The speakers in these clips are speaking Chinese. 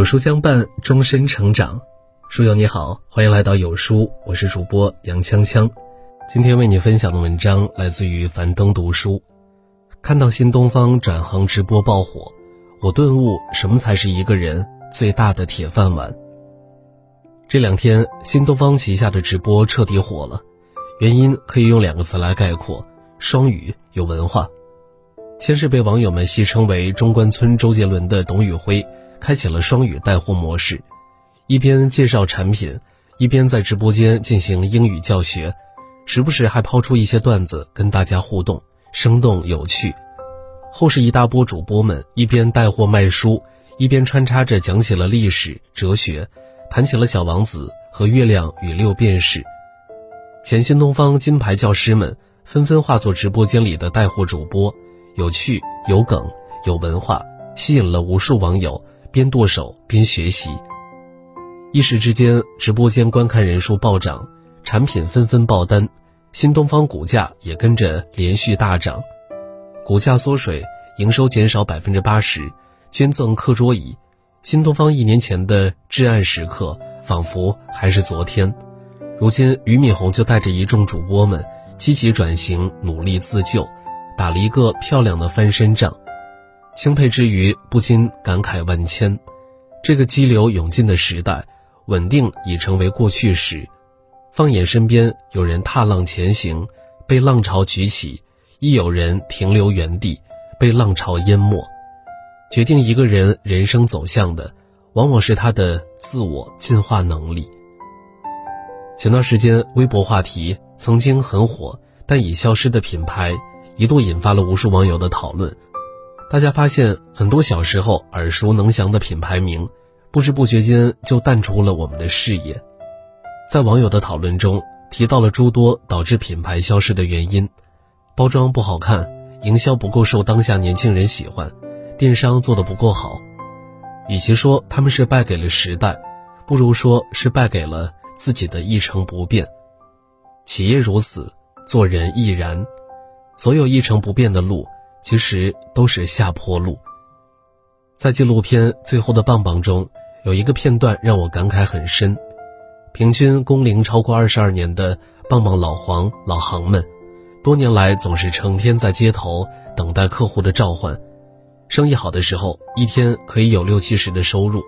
有书相伴，终身成长。书友你好，欢迎来到有书，我是主播杨锵锵。今天为你分享的文章来自于樊登读书。看到新东方转行直播爆火，我顿悟什么才是一个人最大的铁饭碗。这两天，新东方旗下的直播彻底火了，原因可以用两个词来概括：双语有文化。先是被网友们戏称为“中关村周杰伦”的董宇辉。开启了双语带货模式，一边介绍产品，一边在直播间进行英语教学，时不时还抛出一些段子跟大家互动，生动有趣。后是一大波主播们一边带货卖书，一边穿插着讲起了历史、哲学，谈起了《小王子》和月亮与六便士。前新东方金牌教师们纷纷化作直播间里的带货主播，有趣、有梗、有文化，吸引了无数网友。边剁手边学习，一时之间，直播间观看人数暴涨，产品纷纷爆单，新东方股价也跟着连续大涨，股价缩水，营收减少百分之八十，捐赠课桌椅，新东方一年前的至暗时刻仿佛还是昨天，如今俞敏洪就带着一众主播们积极转型，努力自救，打了一个漂亮的翻身仗。钦佩之余，不禁感慨万千。这个激流勇进的时代，稳定已成为过去时。放眼身边，有人踏浪前行，被浪潮举起；亦有人停留原地，被浪潮淹没。决定一个人人生走向的，往往是他的自我进化能力。前段时间，微博话题曾经很火但已消失的品牌，一度引发了无数网友的讨论。大家发现，很多小时候耳熟能详的品牌名，不知不觉间就淡出了我们的视野。在网友的讨论中，提到了诸多导致品牌消失的原因：包装不好看，营销不够受当下年轻人喜欢，电商做的不够好。与其说他们是败给了时代，不如说是败给了自己的一成不变。企业如此，做人亦然。所有一成不变的路。其实都是下坡路。在纪录片《最后的棒棒》中，有一个片段让我感慨很深。平均工龄超过二十二年的棒棒老黄、老杭们，多年来总是成天在街头等待客户的召唤。生意好的时候，一天可以有六七十的收入；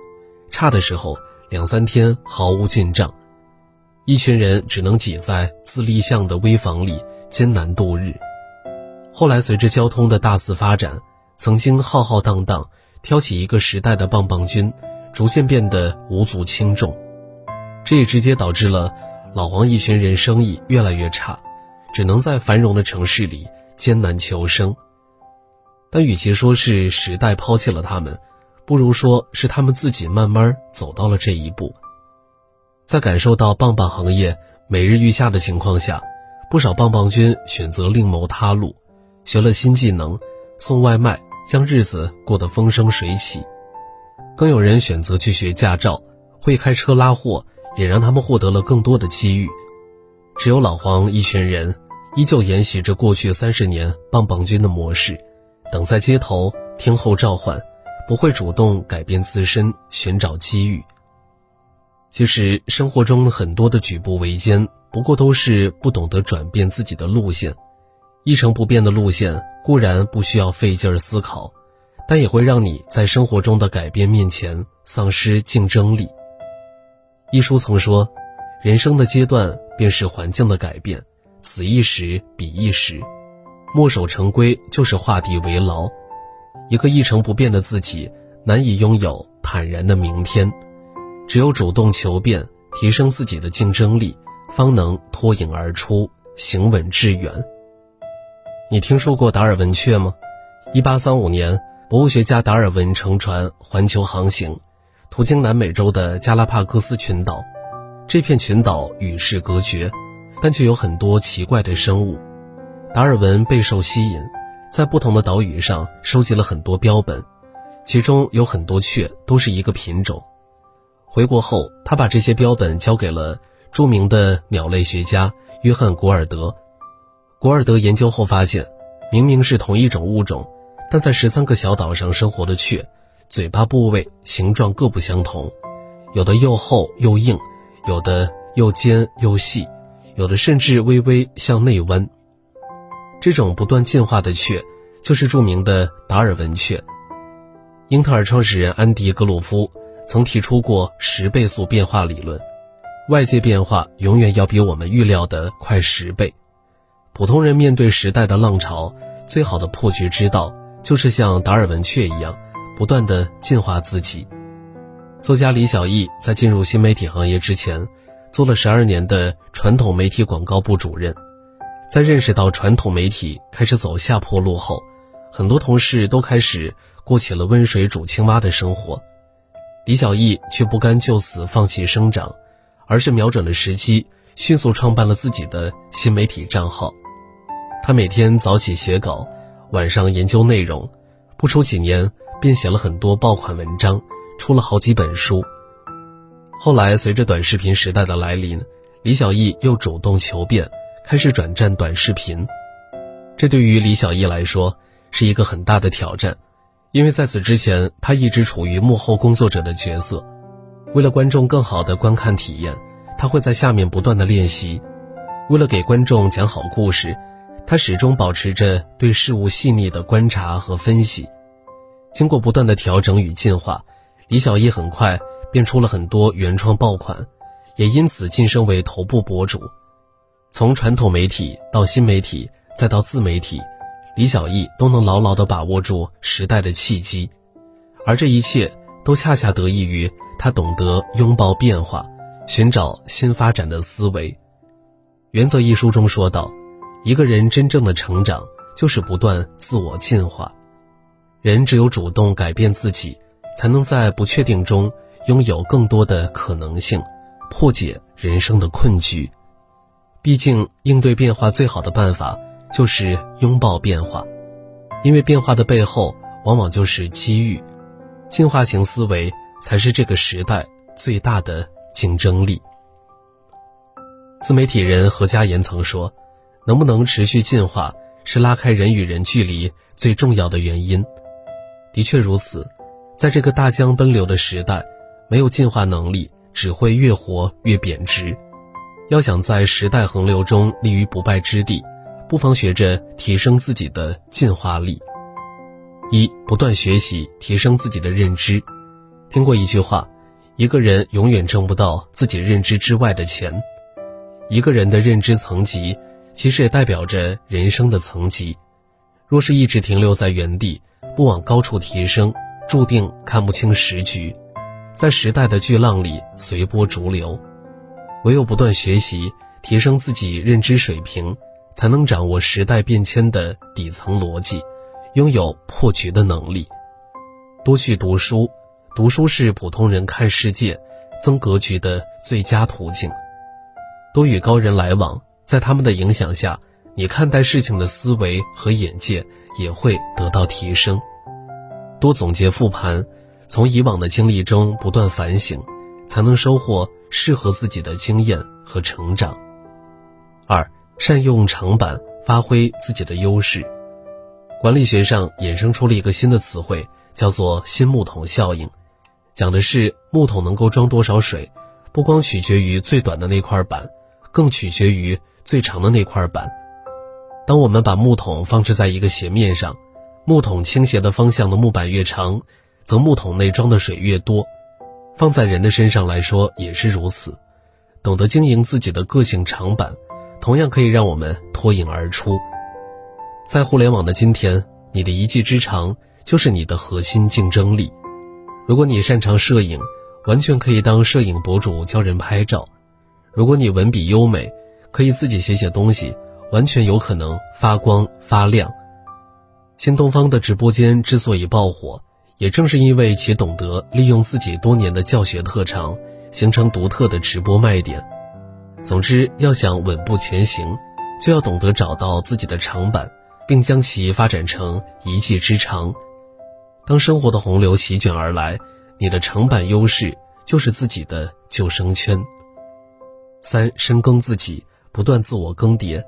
差的时候，两三天毫无进账。一群人只能挤在自立巷的危房里艰难度日。后来，随着交通的大肆发展，曾经浩浩荡荡挑起一个时代的棒棒军，逐渐变得无足轻重。这也直接导致了老黄一群人生意越来越差，只能在繁荣的城市里艰难求生。但与其说是时代抛弃了他们，不如说是他们自己慢慢走到了这一步。在感受到棒棒行业每日愈下的情况下，不少棒棒军选择另谋他路。学了新技能，送外卖，将日子过得风生水起；更有人选择去学驾照，会开车拉货，也让他们获得了更多的机遇。只有老黄一群人，依旧沿袭着过去三十年棒棒军的模式，等在街头听候召唤，不会主动改变自身，寻找机遇。其实生活中很多的举步维艰，不过都是不懂得转变自己的路线。一成不变的路线固然不需要费劲儿思考，但也会让你在生活中的改变面前丧失竞争力。一书曾说：“人生的阶段便是环境的改变，此一时彼一时，墨守成规就是画地为牢。一个一成不变的自己，难以拥有坦然的明天。只有主动求变，提升自己的竞争力，方能脱颖而出，行稳致远。”你听说过达尔文雀吗？一八三五年，博物学家达尔文乘船环球航行，途经南美洲的加拉帕戈斯群岛。这片群岛与世隔绝，但却有很多奇怪的生物。达尔文备受吸引，在不同的岛屿上收集了很多标本，其中有很多雀都是一个品种。回国后，他把这些标本交给了著名的鸟类学家约翰·古尔德。古尔德研究后发现，明明是同一种物种，但在十三个小岛上生活的雀，嘴巴部位形状各不相同，有的又厚又硬，有的又尖又细，有的甚至微微向内弯。这种不断进化的雀，就是著名的达尔文雀。英特尔创始人安迪·格鲁夫曾提出过十倍速变化理论，外界变化永远要比我们预料的快十倍。普通人面对时代的浪潮，最好的破局之道，就是像达尔文雀一样。不断的进化自己。作家李小艺在进入新媒体行业之前，做了十二年的传统媒体广告部主任。在认识到传统媒体开始走下坡路后，很多同事都开始过起了温水煮青蛙的生活。李小艺却不甘就此放弃生长，而是瞄准了时机，迅速创办了自己的新媒体账号。他每天早起写稿，晚上研究内容，不出几年。便写了很多爆款文章，出了好几本书。后来，随着短视频时代的来临，李小艺又主动求变，开始转战短视频。这对于李小艺来说是一个很大的挑战，因为在此之前，他一直处于幕后工作者的角色。为了观众更好的观看体验，他会在下面不断的练习。为了给观众讲好故事，他始终保持着对事物细腻的观察和分析。经过不断的调整与进化，李小艺很快便出了很多原创爆款，也因此晋升为头部博主。从传统媒体到新媒体，再到自媒体，李小艺都能牢牢地把握住时代的契机，而这一切都恰恰得益于他懂得拥抱变化，寻找新发展的思维。《原则》一书中说道：“一个人真正的成长，就是不断自我进化。”人只有主动改变自己，才能在不确定中拥有更多的可能性，破解人生的困局。毕竟，应对变化最好的办法就是拥抱变化，因为变化的背后往往就是机遇。进化型思维才是这个时代最大的竞争力。自媒体人何家言曾说：“能不能持续进化，是拉开人与人距离最重要的原因。”的确如此，在这个大江奔流的时代，没有进化能力，只会越活越贬值。要想在时代洪流中立于不败之地，不妨学着提升自己的进化力。一、不断学习，提升自己的认知。听过一句话：一个人永远挣不到自己认知之外的钱。一个人的认知层级，其实也代表着人生的层级。若是一直停留在原地，不往高处提升，注定看不清时局，在时代的巨浪里随波逐流。唯有不断学习，提升自己认知水平，才能掌握时代变迁的底层逻辑，拥有破局的能力。多去读书，读书是普通人看世界、增格局的最佳途径。多与高人来往，在他们的影响下。你看待事情的思维和眼界也会得到提升。多总结复盘，从以往的经历中不断反省，才能收获适合自己的经验和成长。二、善用长板，发挥自己的优势。管理学上衍生出了一个新的词汇，叫做“新木桶效应”，讲的是木桶能够装多少水，不光取决于最短的那块板，更取决于最长的那块板。当我们把木桶放置在一个斜面上，木桶倾斜的方向的木板越长，则木桶内装的水越多。放在人的身上来说也是如此。懂得经营自己的个性长板，同样可以让我们脱颖而出。在互联网的今天，你的一技之长就是你的核心竞争力。如果你擅长摄影，完全可以当摄影博主教人拍照；如果你文笔优美，可以自己写写东西。完全有可能发光发亮。新东方的直播间之所以爆火，也正是因为其懂得利用自己多年的教学特长，形成独特的直播卖点。总之，要想稳步前行，就要懂得找到自己的长板，并将其发展成一技之长。当生活的洪流席卷而来，你的长板优势就是自己的救生圈。三、深耕自己，不断自我更迭。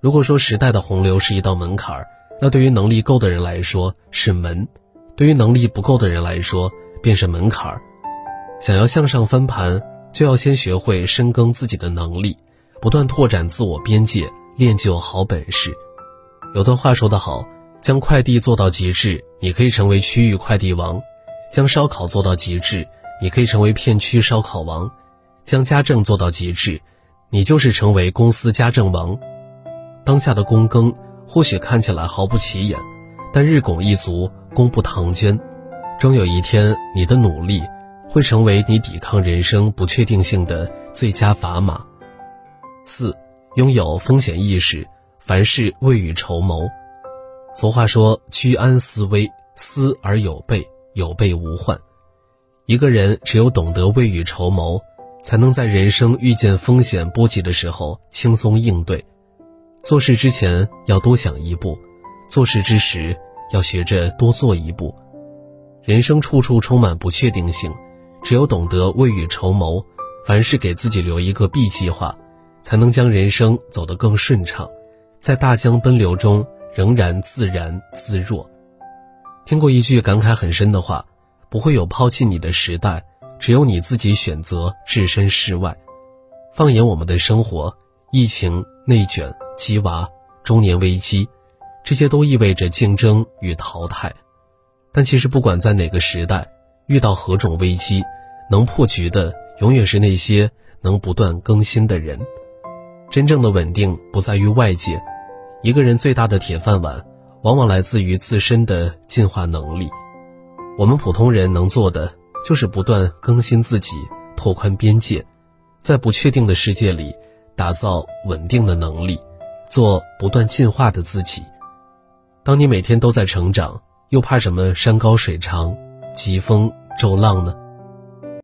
如果说时代的洪流是一道门槛，那对于能力够的人来说是门。对于能力不够的人来说，便是门槛。想要向上翻盘，就要先学会深耕自己的能力，不断拓展自我边界，练就好本事。有段话说得好：将快递做到极致，你可以成为区域快递王；将烧烤做到极致，你可以成为片区烧烤王；将家政做到极致，你就是成为公司家政王。当下的躬耕或许看起来毫不起眼，但日拱一卒，功不唐捐，终有一天，你的努力会成为你抵抗人生不确定性的最佳砝码。四，拥有风险意识。凡事未雨绸缪。俗话说：“居安思危，思而有备，有备无患。”一个人只有懂得未雨绸缪，才能在人生遇见风险波及的时候轻松应对。做事之前要多想一步，做事之时要学着多做一步。人生处处充满不确定性，只有懂得未雨绸缪，凡事给自己留一个 B 计划，才能将人生走得更顺畅。在大江奔流中，仍然自然自若。听过一句感慨很深的话：不会有抛弃你的时代，只有你自己选择置身事外。放眼我们的生活，疫情、内卷、鸡娃、中年危机，这些都意味着竞争与淘汰。但其实，不管在哪个时代，遇到何种危机，能破局的永远是那些能不断更新的人。真正的稳定不在于外界。一个人最大的铁饭碗，往往来自于自身的进化能力。我们普通人能做的，就是不断更新自己，拓宽边界，在不确定的世界里，打造稳定的能力，做不断进化的自己。当你每天都在成长，又怕什么山高水长、疾风骤浪呢？